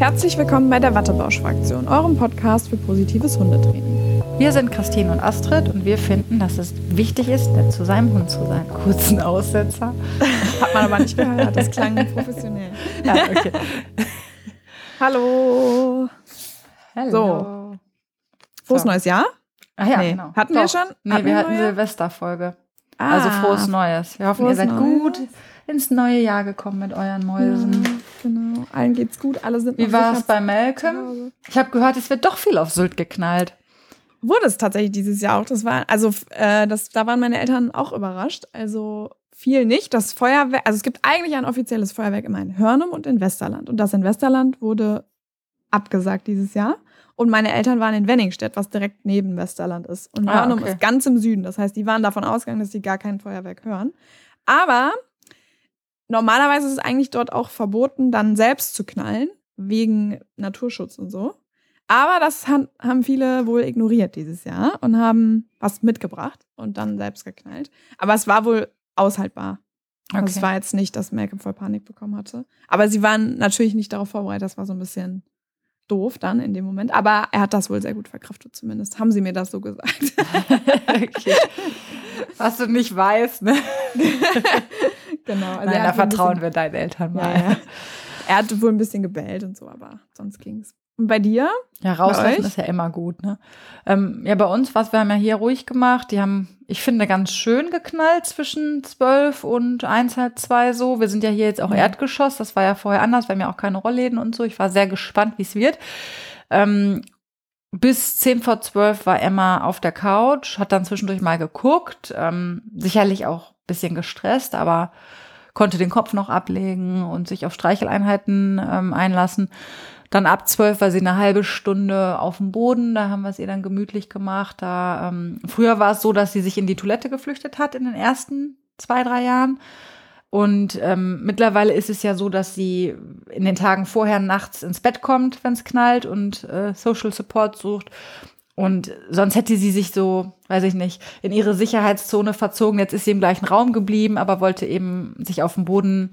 Herzlich willkommen bei der Wattebausch-Fraktion, eurem Podcast für positives Hundetraining. Wir sind Christine und Astrid und wir finden, dass es wichtig ist, nett zu seinem Hund zu sein. Kurzen Aussetzer. Hat man aber nicht gehört, das klang professionell. Ja, okay. Hallo. Hallo. So. Frohes so. neues Jahr? Ach ja, nee. genau. Hatten Doch. wir schon? Nee, hatten wir hatten Silvesterfolge. Ah, also frohes Neues. Wir hoffen, ihr seid Neues. gut ins neue Jahr gekommen mit euren Mäusen. Ja, genau. Allen geht's gut, alle sind Wie war es bei Malcolm? Ich habe gehört, es wird doch viel auf Sylt geknallt. Wurde es tatsächlich dieses Jahr auch. Das war, also äh, das, da waren meine Eltern auch überrascht. Also viel nicht. Das Feuerwerk, also es gibt eigentlich ein offizielles Feuerwerk immer in Hörnum und in Westerland. Und das in Westerland wurde abgesagt dieses Jahr. Und meine Eltern waren in Wenningstedt, was direkt neben Westerland ist. Und ah, Hörnum okay. ist ganz im Süden. Das heißt, die waren davon ausgegangen, dass sie gar kein Feuerwerk hören. Aber normalerweise ist es eigentlich dort auch verboten, dann selbst zu knallen, wegen Naturschutz und so. Aber das haben viele wohl ignoriert dieses Jahr und haben was mitgebracht und dann selbst geknallt. Aber es war wohl aushaltbar. Okay. Also es war jetzt nicht, dass Malcolm voll Panik bekommen hatte. Aber sie waren natürlich nicht darauf vorbereitet. Das war so ein bisschen doof dann in dem Moment. Aber er hat das wohl sehr gut verkraftet, zumindest. Haben sie mir das so gesagt. okay. Was du nicht weißt, ne? Genau. Also Nein, da vertrauen bisschen, wir deinen Eltern mal. Ja, ja. Er hat wohl ein bisschen gebellt und so, aber sonst ging's. Und bei dir? Ja, rauslassen ist ja immer gut, ne? Ähm, ja, bei uns, was wir haben ja hier ruhig gemacht. Die haben, ich finde, ganz schön geknallt zwischen zwölf und eins, halb zwei so. Wir sind ja hier jetzt auch. Erdgeschoss. Das war ja vorher anders. Wir haben ja auch keine Rollläden und so. Ich war sehr gespannt, wie es wird. Ähm, bis zehn vor zwölf war Emma auf der Couch, hat dann zwischendurch mal geguckt. Ähm, sicherlich auch bisschen gestresst, aber konnte den Kopf noch ablegen und sich auf Streicheleinheiten ähm, einlassen. Dann ab zwölf war sie eine halbe Stunde auf dem Boden, da haben wir es ihr dann gemütlich gemacht. Da, ähm, früher war es so, dass sie sich in die Toilette geflüchtet hat in den ersten zwei, drei Jahren. Und ähm, mittlerweile ist es ja so, dass sie in den Tagen vorher nachts ins Bett kommt, wenn es knallt und äh, Social Support sucht. Und sonst hätte sie sich so, weiß ich nicht, in ihre Sicherheitszone verzogen. Jetzt ist sie im gleichen Raum geblieben, aber wollte eben sich auf den Boden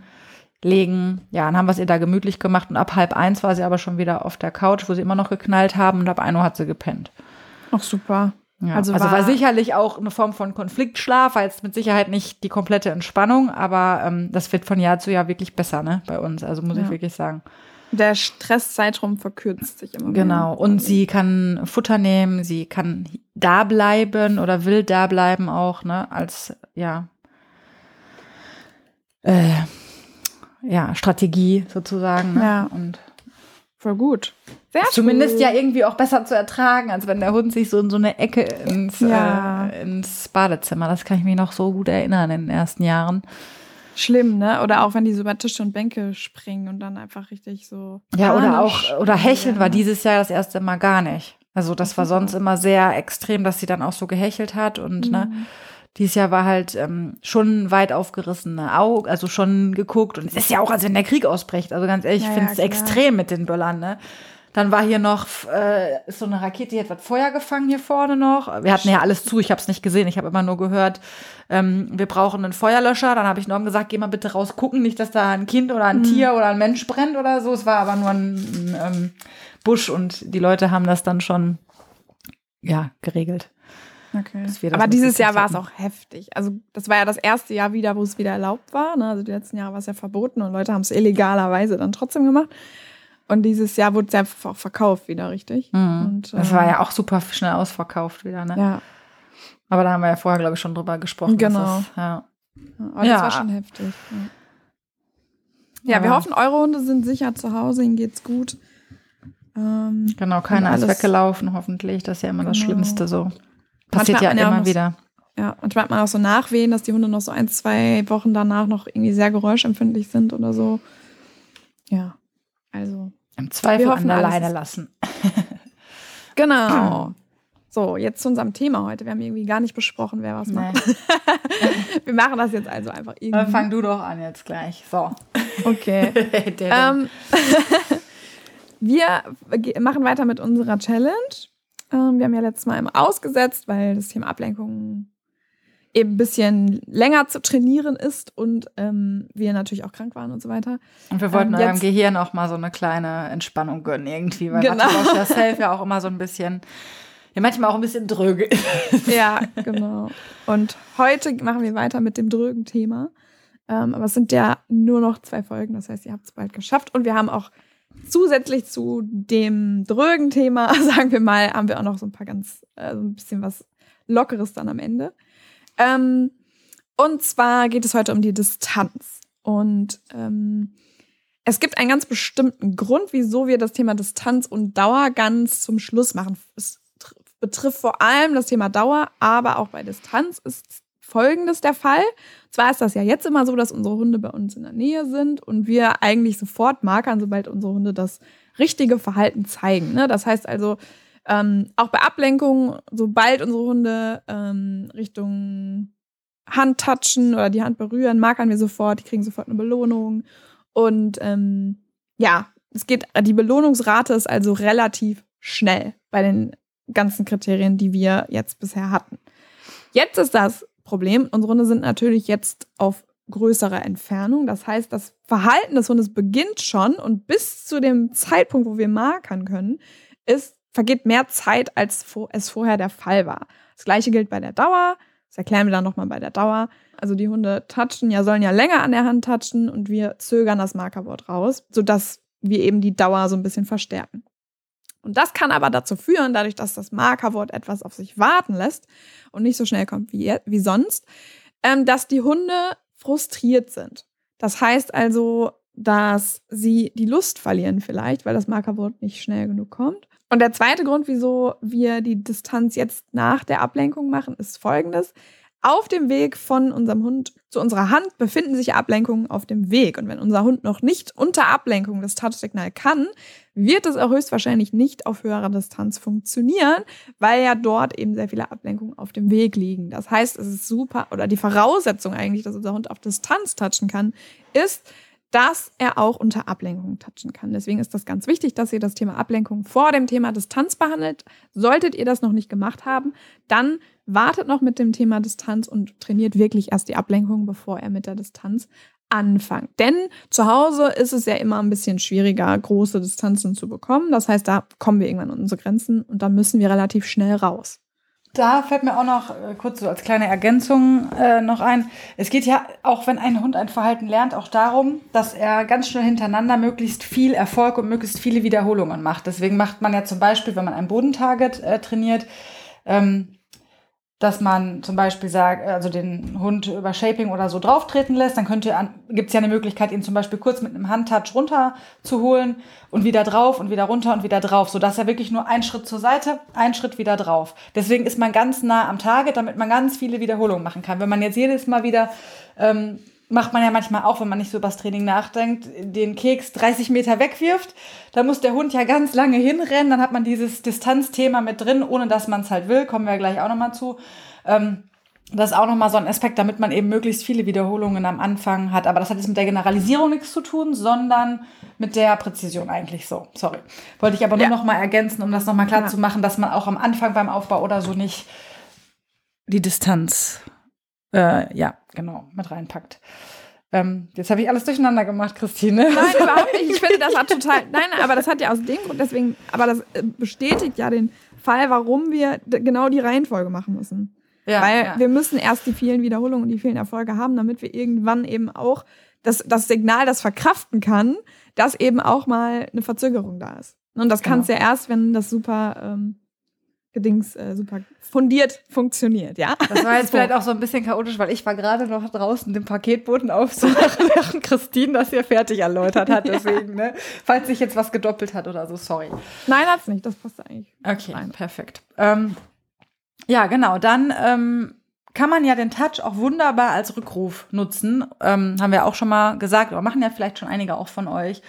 legen. Ja, dann haben wir es ihr da gemütlich gemacht und ab halb eins war sie aber schon wieder auf der Couch, wo sie immer noch geknallt haben und ab ein Uhr hat sie gepennt. Ach, super. Ja, also, also war, war, sicherlich auch eine Form von Konfliktschlaf, war jetzt mit Sicherheit nicht die komplette Entspannung, aber ähm, das wird von Jahr zu Jahr wirklich besser, ne, bei uns. Also muss ja. ich wirklich sagen. Der Stresszeitraum verkürzt sich immer. Genau. Mehr. Und sie kann Futter nehmen, sie kann da bleiben oder will da bleiben auch, ne, als, ja, äh, ja, Strategie sozusagen. Ne? Ja. Und voll gut. Sehr Zumindest cool. ja irgendwie auch besser zu ertragen, als wenn der Hund sich so in so eine Ecke ins, ja. äh, ins Badezimmer. Das kann ich mich noch so gut erinnern in den ersten Jahren. Schlimm, ne? Oder auch wenn die so über Tische und Bänke springen und dann einfach richtig so. Ja, oder auch, oder hecheln war dieses Jahr das erste Mal gar nicht. Also das war sonst immer sehr extrem, dass sie dann auch so gehechelt hat und ne, mhm. ne, dieses Jahr war halt ähm, schon weit aufgerissene Augen, also schon geguckt und es ist ja auch, als wenn der Krieg ausbricht. Also ganz ehrlich, ja, ich finde es ja, extrem mit den Böllern, ne? Dann war hier noch äh, so eine Rakete, die hat was Feuer gefangen hier vorne noch. Wir hatten ja alles zu, ich habe es nicht gesehen, ich habe immer nur gehört, ähm, wir brauchen einen Feuerlöscher. Dann habe ich Norm gesagt, geh mal bitte raus gucken, nicht, dass da ein Kind oder ein mhm. Tier oder ein Mensch brennt oder so. Es war aber nur ein, ein ähm, Busch und die Leute haben das dann schon ja geregelt. Okay. Aber dieses Jahr war es auch heftig. Also das war ja das erste Jahr wieder, wo es wieder erlaubt war. Ne? Also die letzten Jahre war es ja verboten und Leute haben es illegalerweise dann trotzdem gemacht. Und dieses Jahr wurde es ja auch verkauft wieder, richtig? Mhm. Und, das war ja auch super schnell ausverkauft wieder, ne? Ja. Aber da haben wir ja vorher, glaube ich, schon drüber gesprochen. Genau. Das, ja. Aber ja. das war schon heftig. Ja, ja wir hoffen, eure Hunde sind sicher zu Hause, ihnen geht's gut. Ähm, genau, keiner ist weggelaufen, hoffentlich. Das ist ja immer genau. das Schlimmste so. Passiert ja immer wieder. Ja, manchmal hat man auch so Nachwehen, dass die Hunde noch so ein, zwei Wochen danach noch irgendwie sehr geräuschempfindlich sind oder so. Ja, also im Zweifel an der Leine lassen. genau. So, jetzt zu unserem Thema heute. Wir haben irgendwie gar nicht besprochen, wer was macht. Wir machen das jetzt also einfach irgendwie. Dann fang du doch an jetzt gleich. So. Okay. ähm, wir machen weiter mit unserer Challenge. Ähm, wir haben ja letztes Mal immer ausgesetzt, weil das Thema Ablenkung eben ein bisschen länger zu trainieren ist und ähm, wir natürlich auch krank waren und so weiter. Und wir wollten ähm, eurem Gehirn auch mal so eine kleine Entspannung gönnen irgendwie, weil genau. Self ja auch immer so ein bisschen, ja manchmal auch ein bisschen dröge Ja, genau. Und heute machen wir weiter mit dem drögen Thema. Ähm, aber es sind ja nur noch zwei Folgen, das heißt, ihr habt es bald geschafft und wir haben auch zusätzlich zu dem drögen Thema, sagen wir mal, haben wir auch noch so ein paar ganz, äh, so ein bisschen was Lockeres dann am Ende. Ähm, und zwar geht es heute um die Distanz. Und ähm, es gibt einen ganz bestimmten Grund, wieso wir das Thema Distanz und Dauer ganz zum Schluss machen. Es betrifft vor allem das Thema Dauer, aber auch bei Distanz ist Folgendes der Fall. Zwar ist das ja jetzt immer so, dass unsere Hunde bei uns in der Nähe sind und wir eigentlich sofort markern, sobald unsere Hunde das richtige Verhalten zeigen. Ne? Das heißt also, ähm, auch bei Ablenkungen, sobald unsere Hunde ähm, Richtung Hand touchen oder die Hand berühren, markern wir sofort, die kriegen sofort eine Belohnung. Und ähm, ja, es geht, die Belohnungsrate ist also relativ schnell bei den ganzen Kriterien, die wir jetzt bisher hatten. Jetzt ist das Problem. Unsere Hunde sind natürlich jetzt auf größerer Entfernung. Das heißt, das Verhalten des Hundes beginnt schon und bis zu dem Zeitpunkt, wo wir markern können, ist, vergeht mehr Zeit, als es vorher der Fall war. Das gleiche gilt bei der Dauer. Das erklären wir dann nochmal bei der Dauer. Also die Hunde touchen ja, sollen ja länger an der Hand touchen und wir zögern das Markerwort raus, sodass wir eben die Dauer so ein bisschen verstärken. Und das kann aber dazu führen, dadurch, dass das Markerwort etwas auf sich warten lässt und nicht so schnell kommt wie, wie sonst, ähm, dass die Hunde frustriert sind. Das heißt also, dass sie die Lust verlieren vielleicht, weil das Markerwort nicht schnell genug kommt. Und der zweite Grund, wieso wir die Distanz jetzt nach der Ablenkung machen, ist folgendes. Auf dem Weg von unserem Hund zu unserer Hand befinden sich Ablenkungen auf dem Weg. Und wenn unser Hund noch nicht unter Ablenkung das Touchsignal kann, wird es auch höchstwahrscheinlich nicht auf höherer Distanz funktionieren, weil ja dort eben sehr viele Ablenkungen auf dem Weg liegen. Das heißt, es ist super, oder die Voraussetzung eigentlich, dass unser Hund auf Distanz touchen kann, ist, dass er auch unter Ablenkung touchen kann. Deswegen ist das ganz wichtig, dass ihr das Thema Ablenkung vor dem Thema Distanz behandelt. Solltet ihr das noch nicht gemacht haben, dann wartet noch mit dem Thema Distanz und trainiert wirklich erst die Ablenkung, bevor er mit der Distanz anfangt. Denn zu Hause ist es ja immer ein bisschen schwieriger, große Distanzen zu bekommen. Das heißt, da kommen wir irgendwann an unsere Grenzen und dann müssen wir relativ schnell raus. Da fällt mir auch noch äh, kurz so als kleine Ergänzung äh, noch ein. Es geht ja auch, wenn ein Hund ein Verhalten lernt, auch darum, dass er ganz schnell hintereinander möglichst viel Erfolg und möglichst viele Wiederholungen macht. Deswegen macht man ja zum Beispiel, wenn man ein Bodentarget äh, trainiert, ähm, dass man zum Beispiel sagt, also den Hund über Shaping oder so drauftreten lässt, dann könnte gibt es ja eine Möglichkeit, ihn zum Beispiel kurz mit einem Handtouch runter zu holen und wieder drauf und wieder runter und wieder drauf, sodass er wirklich nur einen Schritt zur Seite, einen Schritt wieder drauf. Deswegen ist man ganz nah am Target, damit man ganz viele Wiederholungen machen kann. Wenn man jetzt jedes Mal wieder ähm, macht man ja manchmal auch, wenn man nicht so über das Training nachdenkt, den Keks 30 Meter wegwirft. Da muss der Hund ja ganz lange hinrennen. Dann hat man dieses Distanzthema mit drin, ohne dass man es halt will. Kommen wir gleich auch nochmal zu. Ähm, das ist auch nochmal so ein Aspekt, damit man eben möglichst viele Wiederholungen am Anfang hat. Aber das hat jetzt mit der Generalisierung nichts zu tun, sondern mit der Präzision eigentlich so. Sorry. Wollte ich aber nur ja. nochmal ergänzen, um das nochmal klar ja. zu machen, dass man auch am Anfang beim Aufbau oder so nicht die Distanz äh, ja, genau, mit reinpackt. Ähm, jetzt habe ich alles durcheinander gemacht, Christine. Nein, überhaupt nicht. Ich finde, das hat total. Nein, aber das hat ja aus dem Grund, deswegen, aber das äh, bestätigt ja den Fall, warum wir genau die Reihenfolge machen müssen. Ja, Weil ja. wir müssen erst die vielen Wiederholungen und die vielen Erfolge haben, damit wir irgendwann eben auch das, das Signal, das verkraften kann, dass eben auch mal eine Verzögerung da ist. Und das genau. kann es ja erst, wenn das super ähm, Gedings äh, super fundiert funktioniert, ja. Das war jetzt so. vielleicht auch so ein bisschen chaotisch, weil ich war gerade noch draußen, den Paketboten aufzumachen, während Christine das hier fertig erläutert hat. Deswegen, ne? Falls sich jetzt was gedoppelt hat oder so, sorry. Nein, hat's nicht. Das passt eigentlich. Okay, rein. perfekt. Ähm, ja, genau. Dann ähm, kann man ja den Touch auch wunderbar als Rückruf nutzen. Ähm, haben wir auch schon mal gesagt, oder machen ja vielleicht schon einige auch von euch.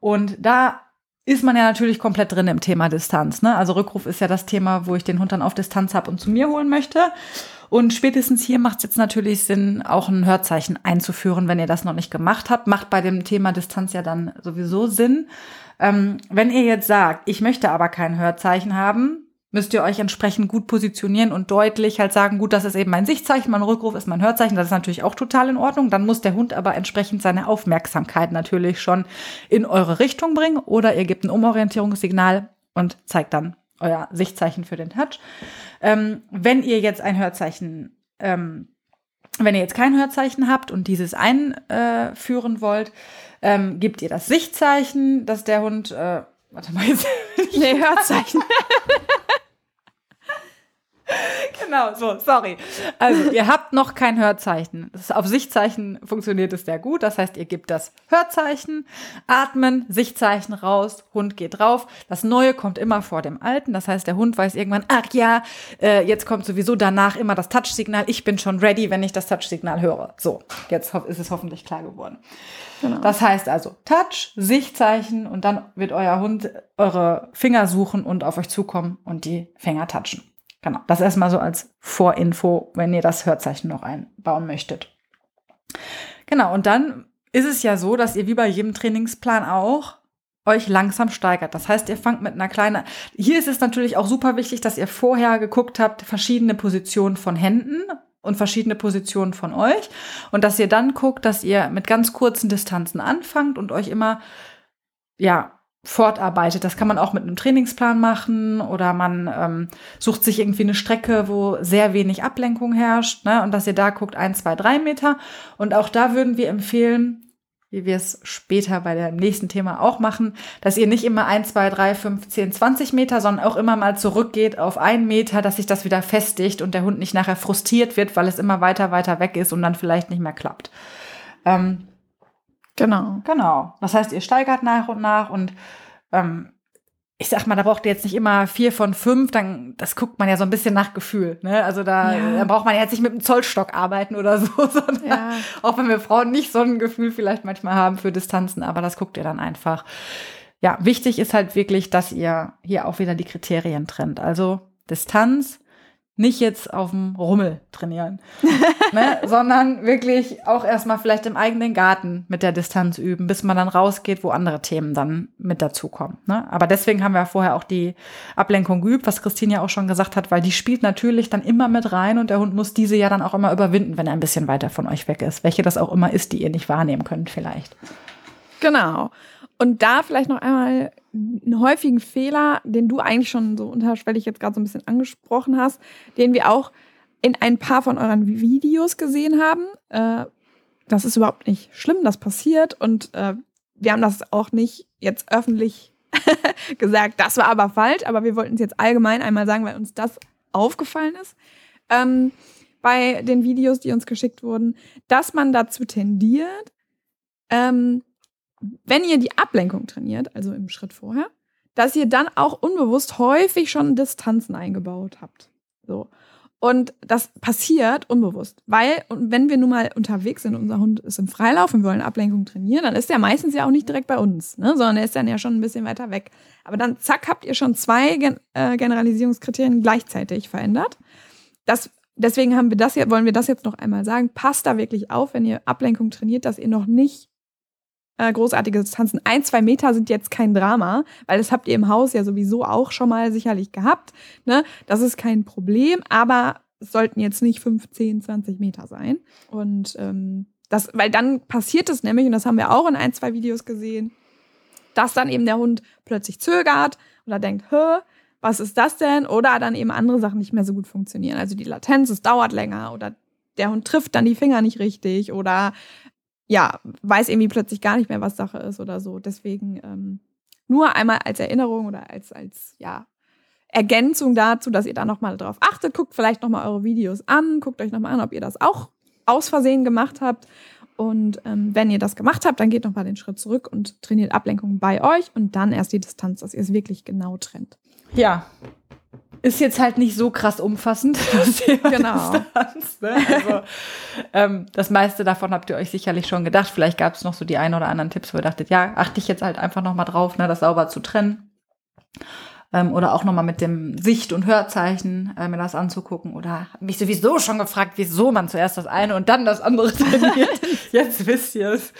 Und da ist man ja natürlich komplett drin im Thema Distanz. Ne? Also Rückruf ist ja das Thema, wo ich den Hund dann auf Distanz habe und zu mir holen möchte. Und spätestens hier macht es jetzt natürlich Sinn, auch ein Hörzeichen einzuführen, wenn ihr das noch nicht gemacht habt. Macht bei dem Thema Distanz ja dann sowieso Sinn. Ähm, wenn ihr jetzt sagt, ich möchte aber kein Hörzeichen haben, müsst ihr euch entsprechend gut positionieren und deutlich halt sagen, gut, das ist eben mein Sichtzeichen, mein Rückruf ist mein Hörzeichen, das ist natürlich auch total in Ordnung. Dann muss der Hund aber entsprechend seine Aufmerksamkeit natürlich schon in eure Richtung bringen oder ihr gebt ein Umorientierungssignal und zeigt dann euer Sichtzeichen für den Touch. Ähm, wenn ihr jetzt ein Hörzeichen, ähm, wenn ihr jetzt kein Hörzeichen habt und dieses einführen wollt, ähm, gebt ihr das Sichtzeichen, dass der Hund, äh, warte mal, jetzt, Nee, Hörzeichen. genau, so, sorry. Also, ihr habt noch kein Hörzeichen. Das auf Sichtzeichen funktioniert es sehr gut. Das heißt, ihr gebt das Hörzeichen, atmen, Sichtzeichen raus, Hund geht drauf. Das Neue kommt immer vor dem Alten. Das heißt, der Hund weiß irgendwann, ach ja, äh, jetzt kommt sowieso danach immer das Touchsignal. Ich bin schon ready, wenn ich das Touchsignal höre. So, jetzt ist es hoffentlich klar geworden. Genau. Das heißt also Touch, Sichtzeichen und dann wird euer Hund eure Finger suchen und auf euch zukommen und die Finger touchen. Genau, das erstmal so als Vorinfo, wenn ihr das Hörzeichen noch einbauen möchtet. Genau, und dann ist es ja so, dass ihr wie bei jedem Trainingsplan auch euch langsam steigert. Das heißt, ihr fangt mit einer kleinen. Hier ist es natürlich auch super wichtig, dass ihr vorher geguckt habt, verschiedene Positionen von Händen und verschiedene Positionen von euch und dass ihr dann guckt, dass ihr mit ganz kurzen Distanzen anfangt und euch immer ja fortarbeitet. Das kann man auch mit einem Trainingsplan machen oder man ähm, sucht sich irgendwie eine Strecke, wo sehr wenig Ablenkung herrscht ne? und dass ihr da guckt, ein, zwei, drei Meter. Und auch da würden wir empfehlen, wie wir es später bei dem nächsten Thema auch machen, dass ihr nicht immer ein, zwei, drei, fünf, zehn, zwanzig Meter, sondern auch immer mal zurückgeht auf einen Meter, dass sich das wieder festigt und der Hund nicht nachher frustriert wird, weil es immer weiter, weiter weg ist und dann vielleicht nicht mehr klappt. Ähm, Genau. Genau. Das heißt, ihr steigert nach und nach und ähm, ich sag mal, da braucht ihr jetzt nicht immer vier von fünf, dann das guckt man ja so ein bisschen nach Gefühl. Ne? Also da, ja. da braucht man ja jetzt nicht mit einem Zollstock arbeiten oder so, sondern ja. auch wenn wir Frauen nicht so ein Gefühl vielleicht manchmal haben für Distanzen, aber das guckt ihr dann einfach. Ja, wichtig ist halt wirklich, dass ihr hier auch wieder die Kriterien trennt. Also Distanz, nicht jetzt auf dem Rummel trainieren, ne? sondern wirklich auch erstmal vielleicht im eigenen Garten mit der Distanz üben, bis man dann rausgeht, wo andere Themen dann mit dazukommen. Ne? Aber deswegen haben wir vorher auch die Ablenkung geübt, was Christine ja auch schon gesagt hat, weil die spielt natürlich dann immer mit rein und der Hund muss diese ja dann auch immer überwinden, wenn er ein bisschen weiter von euch weg ist. Welche das auch immer ist, die ihr nicht wahrnehmen könnt vielleicht. Genau. Und da vielleicht noch einmal einen häufigen Fehler, den du eigentlich schon so unterschwellig jetzt gerade so ein bisschen angesprochen hast, den wir auch in ein paar von euren Videos gesehen haben. Äh, das ist überhaupt nicht schlimm, das passiert. Und äh, wir haben das auch nicht jetzt öffentlich gesagt, das war aber falsch, aber wir wollten es jetzt allgemein einmal sagen, weil uns das aufgefallen ist. Ähm, bei den Videos, die uns geschickt wurden, dass man dazu tendiert, ähm, wenn ihr die Ablenkung trainiert, also im Schritt vorher, dass ihr dann auch unbewusst häufig schon Distanzen eingebaut habt. So. Und das passiert unbewusst, weil wenn wir nun mal unterwegs sind, unser Hund ist im Freilauf und wir wollen Ablenkung trainieren, dann ist er meistens ja auch nicht direkt bei uns, ne, sondern er ist dann ja schon ein bisschen weiter weg. Aber dann zack habt ihr schon zwei Gen äh, Generalisierungskriterien gleichzeitig verändert. Das, deswegen haben wir das hier, wollen wir das jetzt noch einmal sagen. Passt da wirklich auf, wenn ihr Ablenkung trainiert, dass ihr noch nicht äh, großartige Distanzen. Ein, zwei Meter sind jetzt kein Drama, weil das habt ihr im Haus ja sowieso auch schon mal sicherlich gehabt. Ne? Das ist kein Problem, aber es sollten jetzt nicht 15, 20 Meter sein. Und ähm, das, weil dann passiert es nämlich, und das haben wir auch in ein, zwei Videos gesehen, dass dann eben der Hund plötzlich zögert oder denkt, hä, was ist das denn? Oder dann eben andere Sachen nicht mehr so gut funktionieren. Also die Latenz, es dauert länger oder der Hund trifft dann die Finger nicht richtig oder ja, weiß irgendwie plötzlich gar nicht mehr, was Sache ist oder so. Deswegen ähm, nur einmal als Erinnerung oder als, als ja, Ergänzung dazu, dass ihr da nochmal drauf achtet. Guckt vielleicht nochmal eure Videos an, guckt euch nochmal an, ob ihr das auch aus Versehen gemacht habt. Und ähm, wenn ihr das gemacht habt, dann geht nochmal den Schritt zurück und trainiert Ablenkung bei euch und dann erst die Distanz, dass ihr es wirklich genau trennt. Ja, ist jetzt halt nicht so krass umfassend. Das Thema genau. Distanz, ne? also, ähm, das meiste davon habt ihr euch sicherlich schon gedacht. Vielleicht gab es noch so die ein oder anderen Tipps, wo ihr dachtet, ja, achte ich jetzt halt einfach noch mal drauf, ne, das sauber zu trennen. Ähm, oder auch noch mal mit dem Sicht- und Hörzeichen äh, mir das anzugucken. Oder mich sowieso schon gefragt, wieso man zuerst das eine und dann das andere trainiert. jetzt wisst ihr es.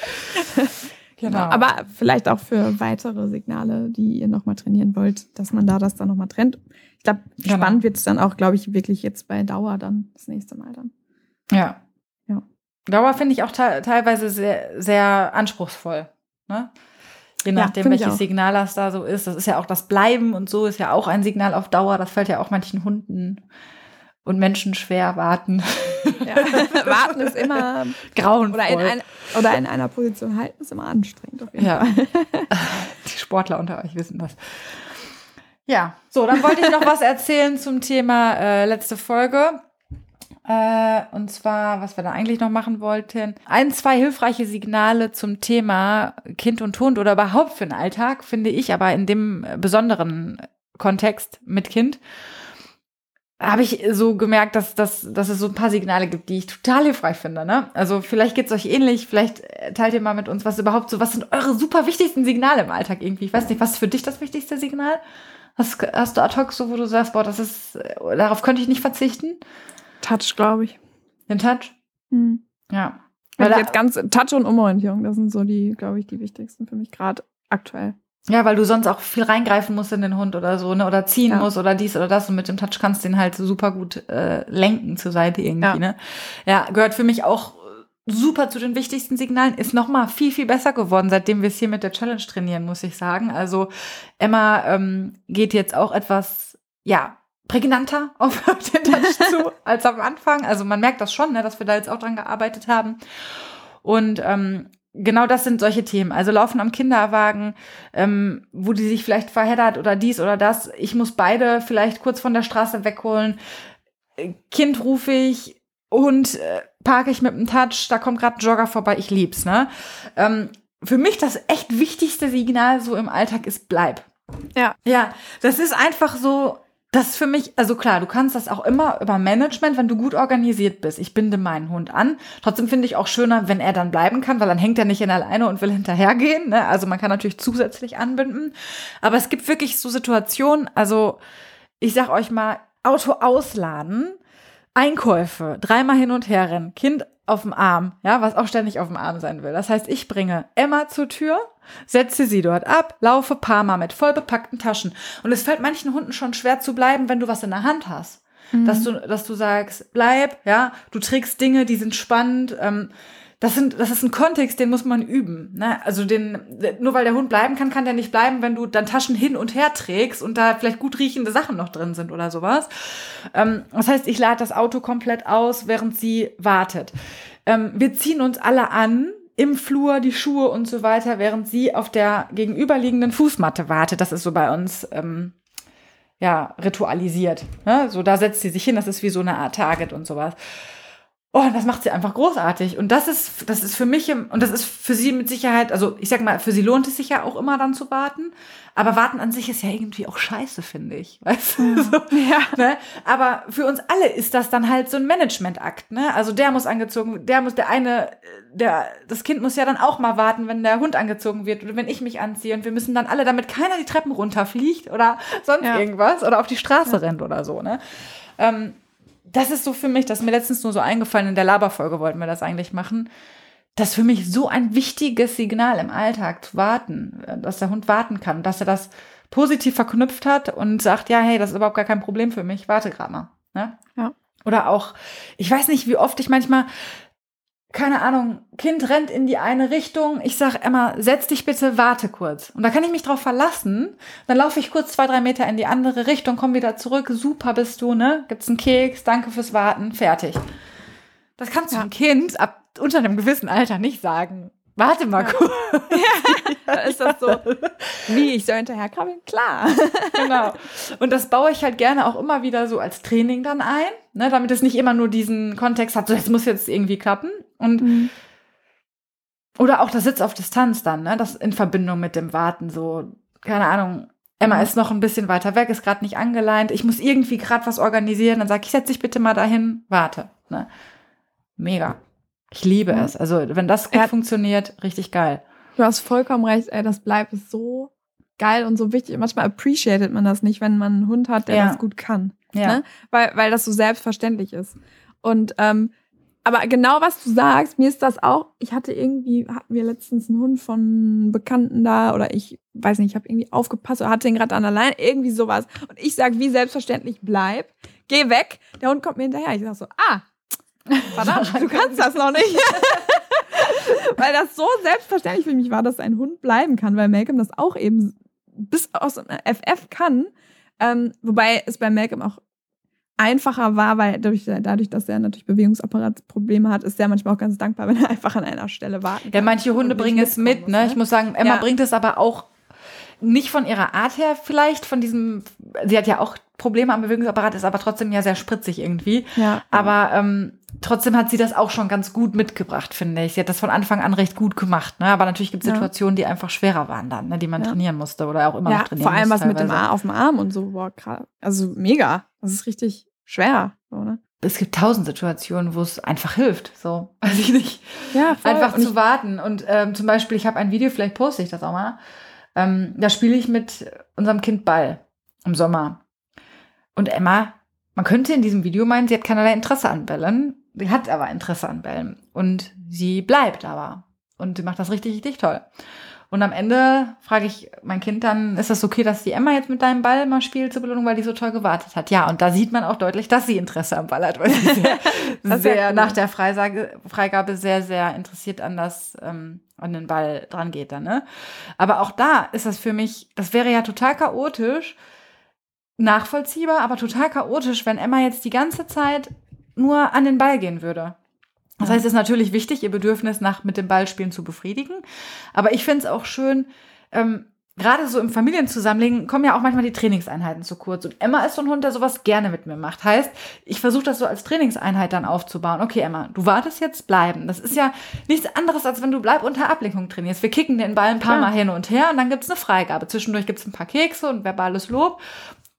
Genau. Aber vielleicht auch für weitere Signale, die ihr nochmal trainieren wollt, dass man da das dann nochmal trennt. Ich glaube, genau. spannend wird es dann auch, glaube ich, wirklich jetzt bei Dauer dann das nächste Mal dann. Ja. Ja. Dauer finde ich auch te teilweise sehr, sehr anspruchsvoll. Ne? Je nachdem, ja, welches Signal das da so ist. Das ist ja auch das Bleiben und so ist ja auch ein Signal auf Dauer. Das fällt ja auch manchen Hunden und Menschen schwer warten. Ja. warten ist immer grauenvoll. Oder in, ein, oder in einer Position halten ist immer anstrengend. Ja. Fall. Die Sportler unter euch wissen das. Ja, so, dann wollte ich noch was erzählen zum Thema äh, letzte Folge. Äh, und zwar, was wir da eigentlich noch machen wollten. Ein, zwei hilfreiche Signale zum Thema Kind und Hund oder überhaupt für den Alltag, finde ich, aber in dem besonderen Kontext mit Kind habe ich so gemerkt, dass, dass, dass es so ein paar Signale gibt, die ich total hilfreich finde. Ne? Also vielleicht geht's euch ähnlich, vielleicht teilt ihr mal mit uns, was überhaupt so, was sind eure super wichtigsten Signale im Alltag irgendwie? Ich weiß nicht, was ist für dich das wichtigste Signal? Hast, hast du ad hoc so, wo du sagst, boah, das ist, darauf könnte ich nicht verzichten? Touch, glaube ich. Den Touch? Hm. Ja. Weil jetzt ganz Touch und Umorientierung, das sind so die, glaube ich, die wichtigsten für mich gerade aktuell. Ja, weil du sonst auch viel reingreifen musst in den Hund oder so, ne? Oder ziehen ja. musst oder dies oder das. Und mit dem Touch kannst du den halt super gut äh, lenken zur Seite irgendwie, ja. ne? Ja, gehört für mich auch super zu den wichtigsten Signalen. Ist noch mal viel, viel besser geworden, seitdem wir es hier mit der Challenge trainieren, muss ich sagen. Also Emma ähm, geht jetzt auch etwas, ja, prägnanter auf den Touch zu als am Anfang. Also man merkt das schon, ne, dass wir da jetzt auch dran gearbeitet haben. Und ähm, genau das sind solche Themen. Also laufen am Kinderwagen, ähm, wo die sich vielleicht verheddert oder dies oder das. Ich muss beide vielleicht kurz von der Straße wegholen. Kind rufe ich, Hund äh, parke ich mit dem Touch, da kommt gerade ein Jogger vorbei, ich lieb's, ne? Ähm, für mich das echt wichtigste Signal so im Alltag ist bleib. Ja. Ja, das ist einfach so, das ist für mich, also klar, du kannst das auch immer über Management, wenn du gut organisiert bist. Ich binde meinen Hund an. Trotzdem finde ich auch schöner, wenn er dann bleiben kann, weil dann hängt er nicht in alleine und will hinterhergehen. Ne? Also man kann natürlich zusätzlich anbinden. Aber es gibt wirklich so Situationen, also ich sag euch mal, Auto ausladen, Einkäufe, dreimal hin und her rennen, Kind auf dem Arm, ja, was auch ständig auf dem Arm sein will. Das heißt, ich bringe Emma zur Tür, setze sie dort ab, laufe paar Mal mit voll bepackten Taschen. Und es fällt manchen Hunden schon schwer zu bleiben, wenn du was in der Hand hast. Mhm. Dass du, dass du sagst, bleib, ja, du trägst Dinge, die sind spannend, ähm, das, sind, das ist ein Kontext, den muss man üben. Ne? Also den, nur weil der Hund bleiben kann, kann der nicht bleiben, wenn du dann Taschen hin und her trägst und da vielleicht gut riechende Sachen noch drin sind oder sowas. Ähm, das heißt, ich lade das Auto komplett aus, während sie wartet. Ähm, wir ziehen uns alle an, im Flur die Schuhe und so weiter, während sie auf der gegenüberliegenden Fußmatte wartet. Das ist so bei uns ähm, ja ritualisiert. Ne? So da setzt sie sich hin, das ist wie so eine Art Target und sowas. Oh, das macht sie einfach großartig. Und das ist, das ist für mich, und das ist für sie mit Sicherheit, also ich sag mal, für sie lohnt es sich ja auch immer dann zu warten. Aber warten an sich ist ja irgendwie auch scheiße, finde ich. Weißt du? So, ja. Ne? Aber für uns alle ist das dann halt so ein Managementakt, ne? Also der muss angezogen, der muss, der eine, der, das Kind muss ja dann auch mal warten, wenn der Hund angezogen wird oder wenn ich mich anziehe. Und wir müssen dann alle, damit keiner die Treppen runterfliegt oder sonst ja. irgendwas oder auf die Straße ja. rennt oder so, ne? Ähm, das ist so für mich, das ist mir letztens nur so eingefallen, in der Laberfolge wollten wir das eigentlich machen. Das ist für mich so ein wichtiges Signal im Alltag zu warten, dass der Hund warten kann, dass er das positiv verknüpft hat und sagt, ja, hey, das ist überhaupt gar kein Problem für mich, warte gerade mal. Ne? Ja. Oder auch, ich weiß nicht, wie oft ich manchmal keine Ahnung, Kind rennt in die eine Richtung. Ich sag Emma, setz dich bitte, warte kurz. Und da kann ich mich drauf verlassen. Dann laufe ich kurz zwei, drei Meter in die andere Richtung, komm wieder zurück. Super bist du, ne? Gibt's einen Keks, danke fürs Warten, fertig. Das kannst du ja. einem Kind ab unter einem gewissen Alter nicht sagen. Warte mal ja. kurz. Ja, ist das so, wie ich soll hinterher krabbeln? Klar. genau. Und das baue ich halt gerne auch immer wieder so als Training dann ein, ne, damit es nicht immer nur diesen Kontext hat, so das muss jetzt irgendwie klappen. Und mhm. oder auch das Sitz auf Distanz dann, ne, das in Verbindung mit dem Warten, so, keine Ahnung, Emma mhm. ist noch ein bisschen weiter weg, ist gerade nicht angeleint, ich muss irgendwie gerade was organisieren, dann sag ich, setz dich bitte mal dahin, warte. Ne? Mega. Ich liebe ja. es. Also, wenn das gut funktioniert, richtig geil. Du hast vollkommen recht, ey, das bleibt so geil und so wichtig. Manchmal appreciated man das nicht, wenn man einen Hund hat, der ja. das gut kann. Ja. Ne? Weil, weil das so selbstverständlich ist. Und ähm, aber genau was du sagst, mir ist das auch, ich hatte irgendwie, hatten wir letztens einen Hund von Bekannten da oder ich weiß nicht, ich habe irgendwie aufgepasst oder hatte ihn gerade an der Leine, irgendwie sowas. Und ich sag wie selbstverständlich, bleib, geh weg. Der Hund kommt mir hinterher. Ich sag so, ah, verdammt, du kannst das noch nicht. weil das so selbstverständlich für mich war, dass ein Hund bleiben kann, weil Malcolm das auch eben bis aus FF kann. Ähm, wobei es bei Malcolm auch einfacher war, weil dadurch, dadurch, dass er natürlich Bewegungsapparatsprobleme hat, ist er manchmal auch ganz dankbar, wenn er einfach an einer Stelle warten kann. Ja, manche Hunde bringen es mit, ne? Ich muss sagen, Emma ja. bringt es aber auch nicht von ihrer Art her vielleicht, von diesem, sie hat ja auch Probleme am Bewegungsapparat, ist aber trotzdem ja sehr spritzig irgendwie. Ja. Aber ähm, trotzdem hat sie das auch schon ganz gut mitgebracht, finde ich. Sie hat das von Anfang an recht gut gemacht. Ne? Aber natürlich gibt es Situationen, die einfach schwerer waren dann, ne? die man ja. trainieren musste oder auch immer ja, noch trainieren Vor allem muss, was mit dem Arm auf dem Arm und so. Boah, also mega. Das ist richtig schwer. So, ne? Es gibt tausend Situationen, wo es einfach hilft. So, weiß ich nicht. Ja, voll. Einfach und zu warten. Und ähm, zum Beispiel, ich habe ein Video, vielleicht poste ich das auch mal. Ähm, da spiele ich mit unserem Kind Ball im Sommer. Und Emma, man könnte in diesem Video meinen, sie hat keinerlei Interesse an Bällen. Sie hat aber Interesse an Bällen. Und sie bleibt aber. Und sie macht das richtig, richtig toll. Und am Ende frage ich mein Kind dann, ist das okay, dass die Emma jetzt mit deinem Ball mal spielt zur Belohnung, weil die so toll gewartet hat? Ja, und da sieht man auch deutlich, dass sie Interesse am Ball hat, weil sie sehr, sehr cool. nach der Freisage, Freigabe sehr, sehr interessiert an das, ähm, an den Ball dran geht dann, ne? Aber auch da ist das für mich, das wäre ja total chaotisch, nachvollziehbar, aber total chaotisch, wenn Emma jetzt die ganze Zeit nur an den Ball gehen würde. Das heißt, es ist natürlich wichtig, ihr Bedürfnis nach mit dem Ballspielen zu befriedigen. Aber ich finde es auch schön, ähm, gerade so im Familienzusammenlegen kommen ja auch manchmal die Trainingseinheiten zu kurz. Und Emma ist so ein Hund, der sowas gerne mit mir macht. Heißt, ich versuche das so als Trainingseinheit dann aufzubauen. Okay, Emma, du wartest jetzt bleiben. Das ist ja nichts anderes, als wenn du bleib unter Ablenkung trainierst. Wir kicken den Ball ein paar Klar. Mal hin und her und dann gibt's eine Freigabe. Zwischendurch gibt's ein paar Kekse und verbales Lob.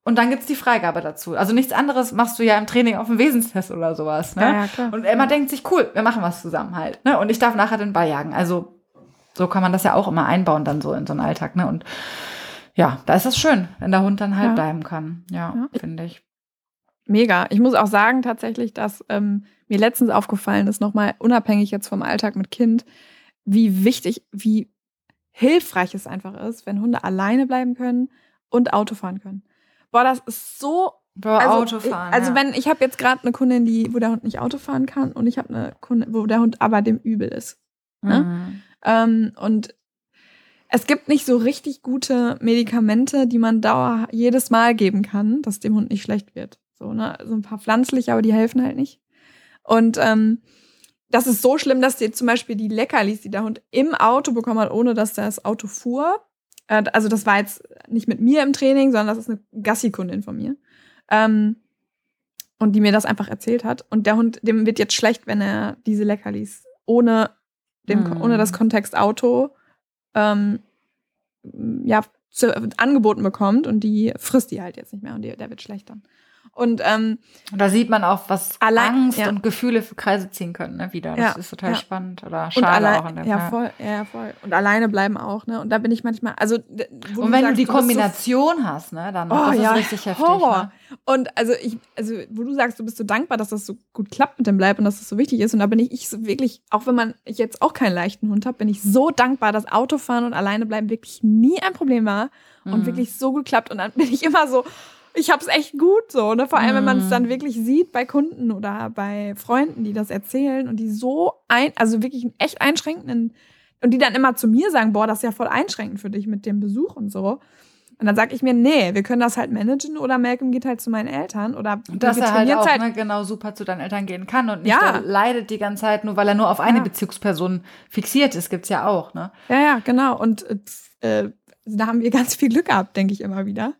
Und dann gibt's die Freigabe dazu. Also nichts anderes machst du ja im Training auf dem Wesenstest oder sowas. Ne? Ja, ja, klar. Und Emma ja. denkt sich, cool, wir machen was zusammen halt. Ne? Und ich darf nachher den Ball jagen. Also so kann man das ja auch immer einbauen dann so in so einen Alltag. Ne? Und ja, da ist es schön, wenn der Hund dann halt ja. bleiben kann. Ja, ja. finde ich. Mega. Ich muss auch sagen tatsächlich, dass ähm, mir letztens aufgefallen ist, nochmal unabhängig jetzt vom Alltag mit Kind, wie wichtig, wie hilfreich es einfach ist, wenn Hunde alleine bleiben können und Auto fahren können. Boah, das ist so. Boah, also, Autofahren. Also, ja. wenn ich habe jetzt gerade eine Kundin, die, wo der Hund nicht Auto fahren kann, und ich habe eine Kundin, wo der Hund aber dem übel ist. Ne? Mhm. Ähm, und es gibt nicht so richtig gute Medikamente, die man dauer jedes Mal geben kann, dass dem Hund nicht schlecht wird. So, ne? So ein paar pflanzliche, aber die helfen halt nicht. Und ähm, das ist so schlimm, dass dir zum Beispiel die Leckerlis, die der Hund im Auto bekommen hat, ohne dass das Auto fuhr, äh, also das war jetzt nicht mit mir im Training, sondern das ist eine Gassi-Kundin von mir. Ähm, und die mir das einfach erzählt hat. Und der Hund, dem wird jetzt schlecht, wenn er diese Leckerlis ohne, dem, mm. ohne das Kontext Auto ähm, ja, zu, angeboten bekommt und die frisst die halt jetzt nicht mehr und die, der wird schlecht dann. Und ähm, da sieht man auch, was allein, Angst ja. und Gefühle für Kreise ziehen können, ne, wieder. Das ja, ist total ja. spannend oder schade allein, auch an der Ja, voll, ja, voll. Und alleine bleiben auch, ne? Und da bin ich manchmal, also Und wenn sagst, du die Kombination so, hast, ne, dann oh, das ja, ist richtig heftig. Horror. Ne? Und also ich, also wo du sagst, du bist so dankbar, dass das so gut klappt mit dem Bleib und dass das so wichtig ist. Und da bin ich, ich so wirklich, auch wenn man jetzt auch keinen leichten Hund habe, bin ich so dankbar, dass Autofahren und alleine bleiben wirklich nie ein Problem war und mhm. wirklich so gut klappt. Und dann bin ich immer so, ich habe es echt gut so, ne? Vor allem, wenn man es dann mhm. wirklich sieht bei Kunden oder bei Freunden, die das erzählen und die so ein, also wirklich echt einschränkenden und die dann immer zu mir sagen, boah, das ist ja voll einschränkend für dich mit dem Besuch und so. Und dann sage ich mir, nee, wir können das halt managen oder Malcolm geht halt zu meinen Eltern oder und dass er halt auch halt ne, genau super zu deinen Eltern gehen kann und nicht ja. leidet die ganze Zeit nur, weil er nur auf eine ja. Bezugsperson fixiert ist, gibt's ja auch, ne? Ja, ja, genau. Und äh, da haben wir ganz viel Glück gehabt, denke ich immer wieder.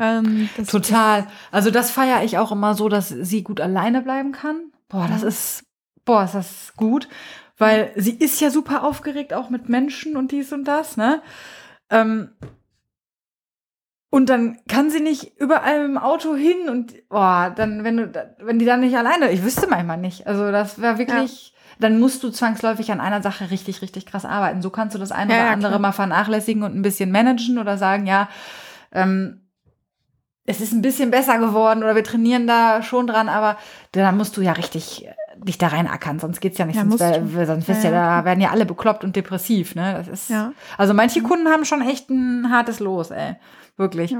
Ähm, Total. Also das feiere ich auch immer so, dass sie gut alleine bleiben kann. Boah, das ist, boah, ist das gut. Weil sie ist ja super aufgeregt, auch mit Menschen und dies und das, ne? Ähm, und dann kann sie nicht überall im Auto hin und boah, dann, wenn du, wenn die dann nicht alleine, ich wüsste manchmal nicht. Also das wäre wirklich, ja. dann musst du zwangsläufig an einer Sache richtig, richtig krass arbeiten. So kannst du das eine ja, oder andere klar. mal vernachlässigen und ein bisschen managen oder sagen, ja, ähm, es ist ein bisschen besser geworden oder wir trainieren da schon dran, aber dann musst du ja richtig dich da reinackern, sonst geht's ja nicht. Ja, sonst wär, du. sonst Ja, ja, ja, da werden ja alle bekloppt und depressiv, ne? Das ist. Also manche Kunden haben schon echt ein hartes Los, ey. Wirklich.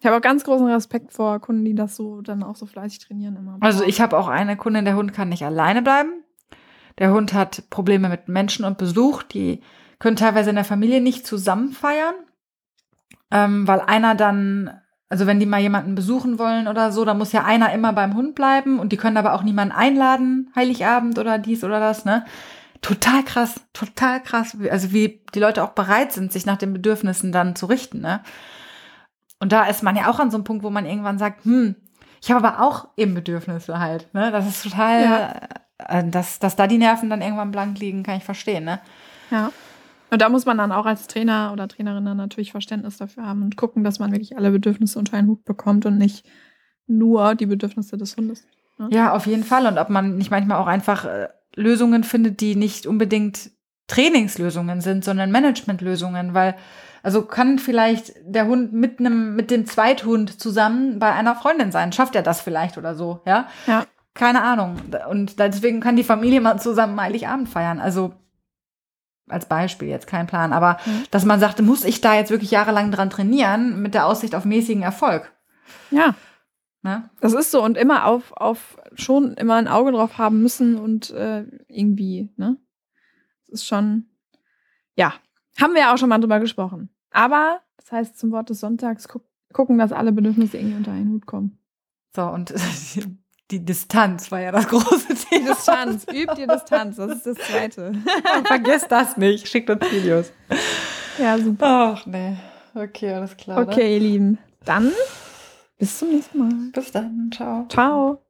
Ich habe auch ganz großen Respekt vor Kunden, die das so dann auch so fleißig trainieren immer. Also ich habe auch eine Kundin, der Hund kann nicht alleine bleiben. Der Hund hat Probleme mit Menschen und Besuch. Die können teilweise in der Familie nicht zusammen feiern, ähm, weil einer dann, also wenn die mal jemanden besuchen wollen oder so, dann muss ja einer immer beim Hund bleiben und die können aber auch niemanden einladen, Heiligabend oder dies oder das, ne? Total krass, total krass. Also wie die Leute auch bereit sind, sich nach den Bedürfnissen dann zu richten, ne? Und da ist man ja auch an so einem Punkt, wo man irgendwann sagt, hm, ich habe aber auch eben Bedürfnisse halt, ne? Das ist total, Ja. äh, dass, dass da die Nerven dann irgendwann blank liegen, kann ich verstehen, ne? Ja. Und da muss man dann auch als Trainer oder Trainerin dann natürlich Verständnis dafür haben und gucken, dass man wirklich alle Bedürfnisse unter einen Hut bekommt und nicht nur die Bedürfnisse des Hundes. Ja, auf jeden Fall. Und ob man nicht manchmal auch einfach äh, Lösungen findet, die nicht unbedingt Trainingslösungen sind, sondern Managementlösungen, weil also kann vielleicht der Hund mit einem mit dem Zweithund zusammen bei einer Freundin sein, schafft er das vielleicht oder so, ja? Ja. Keine Ahnung. Und deswegen kann die Familie mal zusammen Heiligabend feiern. Also als Beispiel jetzt kein Plan, aber Mhm. dass man sagte, muss ich da jetzt wirklich jahrelang dran trainieren mit der Aussicht auf mäßigen Erfolg, Ja, ne? das ist so. Und immer auf, auf schon immer ein Auge drauf haben müssen und äh, irgendwie, ne? Das ist schon, ja, haben wir ja auch schon mal drüber gesprochen. Aber, das heißt zum Wort des Sonntags, guck, gucken, dass alle Bedürfnisse irgendwie unter einen Hut kommen. So, und die Distanz war ja das große Die Thema. Distanz, übt ihr Distanz, das ist das Zweite. Vergesst das nicht. Schickt uns Videos. Ja, super. Ach, nee. Okay, alles klar. Okay, ihr Lieben. Dann bis zum nächsten Mal. Ne? Bis dann. Ciao. Ciao.